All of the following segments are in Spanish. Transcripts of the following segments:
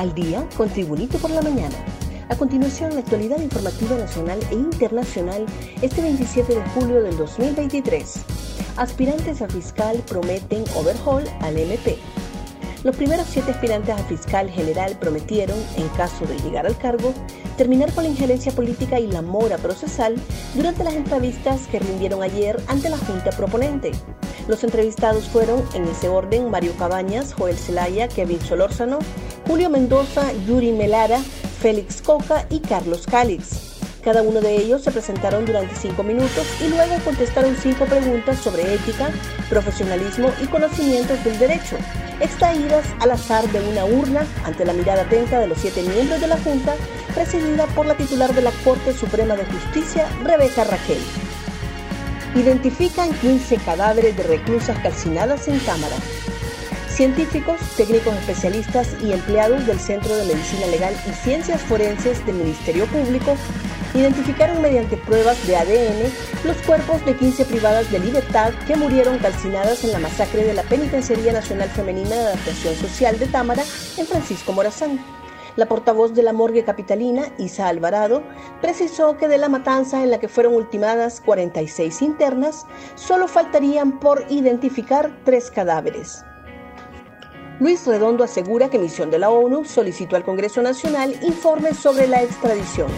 Al día con Tribunito por la mañana. A continuación, la actualidad informativa nacional e internacional este 27 de julio del 2023. Aspirantes a fiscal prometen overhaul al MP. Los primeros siete aspirantes a fiscal general prometieron, en caso de llegar al cargo, terminar con la injerencia política y la mora procesal durante las entrevistas que rindieron ayer ante la Junta Proponente. Los entrevistados fueron, en ese orden, Mario Cabañas, Joel Zelaya, Kevin Solórzano, Julio Mendoza, Yuri Melara, Félix Coca y Carlos Calix. Cada uno de ellos se presentaron durante cinco minutos y luego contestaron cinco preguntas sobre ética, profesionalismo y conocimientos del derecho, extraídas al azar de una urna ante la mirada atenta de los siete miembros de la Junta, presidida por la titular de la Corte Suprema de Justicia, Rebeca Raquel. Identifican 15 cadáveres de reclusas calcinadas en cámara. Científicos, técnicos especialistas y empleados del Centro de Medicina Legal y Ciencias Forenses del Ministerio Público identificaron mediante pruebas de ADN los cuerpos de 15 privadas de libertad que murieron calcinadas en la masacre de la Penitenciaría Nacional Femenina de Adaptación Social de Támara en Francisco Morazán. La portavoz de la morgue capitalina, Isa Alvarado, precisó que de la matanza en la que fueron ultimadas 46 internas, solo faltarían por identificar tres cadáveres. Luis Redondo asegura que misión de la ONU solicitó al Congreso Nacional informes sobre la extradición.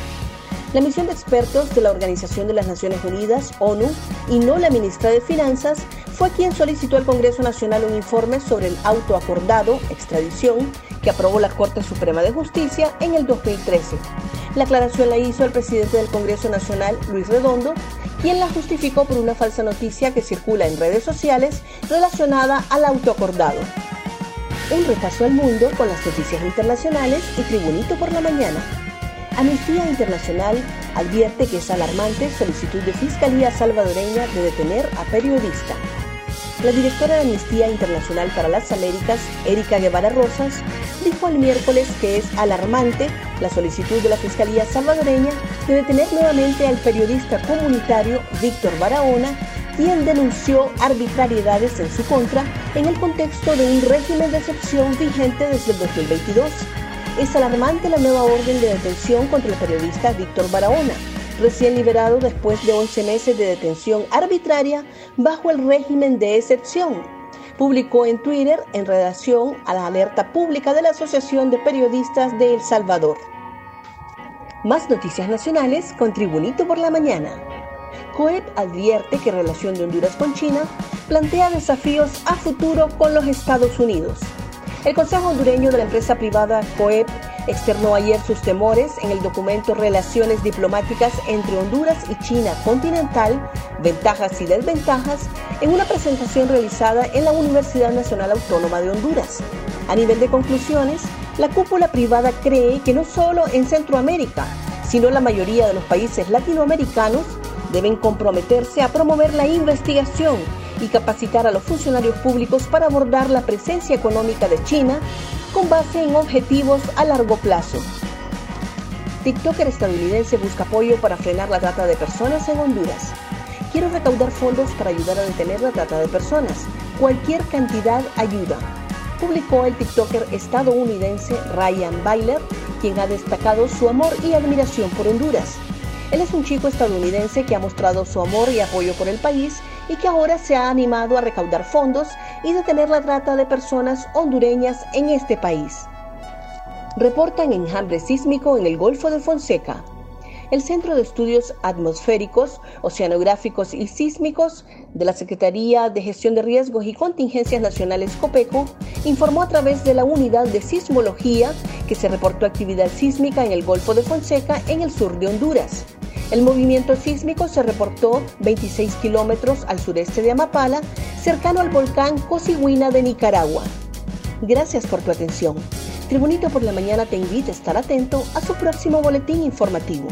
La misión de expertos de la Organización de las Naciones Unidas, ONU, y no la ministra de Finanzas, fue quien solicitó al Congreso Nacional un informe sobre el autoacordado, extradición, que aprobó la Corte Suprema de Justicia en el 2013. La aclaración la hizo el presidente del Congreso Nacional, Luis Redondo, quien la justificó por una falsa noticia que circula en redes sociales relacionada al autoacordado. Un repaso al mundo con las noticias internacionales y Tribunito por la mañana. Amnistía Internacional advierte que es alarmante solicitud de Fiscalía salvadoreña de detener a periodista. La directora de Amnistía Internacional para las Américas, Erika Guevara Rosas, dijo el miércoles que es alarmante la solicitud de la Fiscalía salvadoreña de detener nuevamente al periodista comunitario Víctor Barahona quien denunció arbitrariedades en su contra en el contexto de un régimen de excepción vigente desde el 2022. Es alarmante la nueva orden de detención contra el periodista Víctor Barahona, recién liberado después de 11 meses de detención arbitraria bajo el régimen de excepción. Publicó en Twitter en relación a la alerta pública de la Asociación de Periodistas de El Salvador. Más noticias nacionales con Tribunito por la Mañana. COEP advierte que relación de Honduras con China plantea desafíos a futuro con los Estados Unidos. El Consejo Hondureño de la empresa privada COEP externó ayer sus temores en el documento Relaciones diplomáticas entre Honduras y China continental, ventajas y desventajas, en una presentación realizada en la Universidad Nacional Autónoma de Honduras. A nivel de conclusiones, la cúpula privada cree que no solo en Centroamérica, sino la mayoría de los países latinoamericanos deben comprometerse a promover la investigación y capacitar a los funcionarios públicos para abordar la presencia económica de China con base en objetivos a largo plazo. TikToker estadounidense busca apoyo para frenar la trata de personas en Honduras. Quiero recaudar fondos para ayudar a detener la trata de personas. Cualquier cantidad ayuda. Publicó el TikToker estadounidense Ryan Bailer, quien ha destacado su amor y admiración por Honduras. Él es un chico estadounidense que ha mostrado su amor y apoyo por el país y que ahora se ha animado a recaudar fondos y detener la trata de personas hondureñas en este país. Reportan enjambre sísmico en el Golfo de Fonseca. El Centro de Estudios Atmosféricos, Oceanográficos y Sísmicos de la Secretaría de Gestión de Riesgos y Contingencias Nacionales COPECO informó a través de la Unidad de Sismología que se reportó actividad sísmica en el Golfo de Fonseca en el sur de Honduras. El movimiento sísmico se reportó 26 kilómetros al sureste de Amapala, cercano al volcán Cosiguina de Nicaragua. Gracias por tu atención. Tribunito por la Mañana te invita a estar atento a su próximo boletín informativo.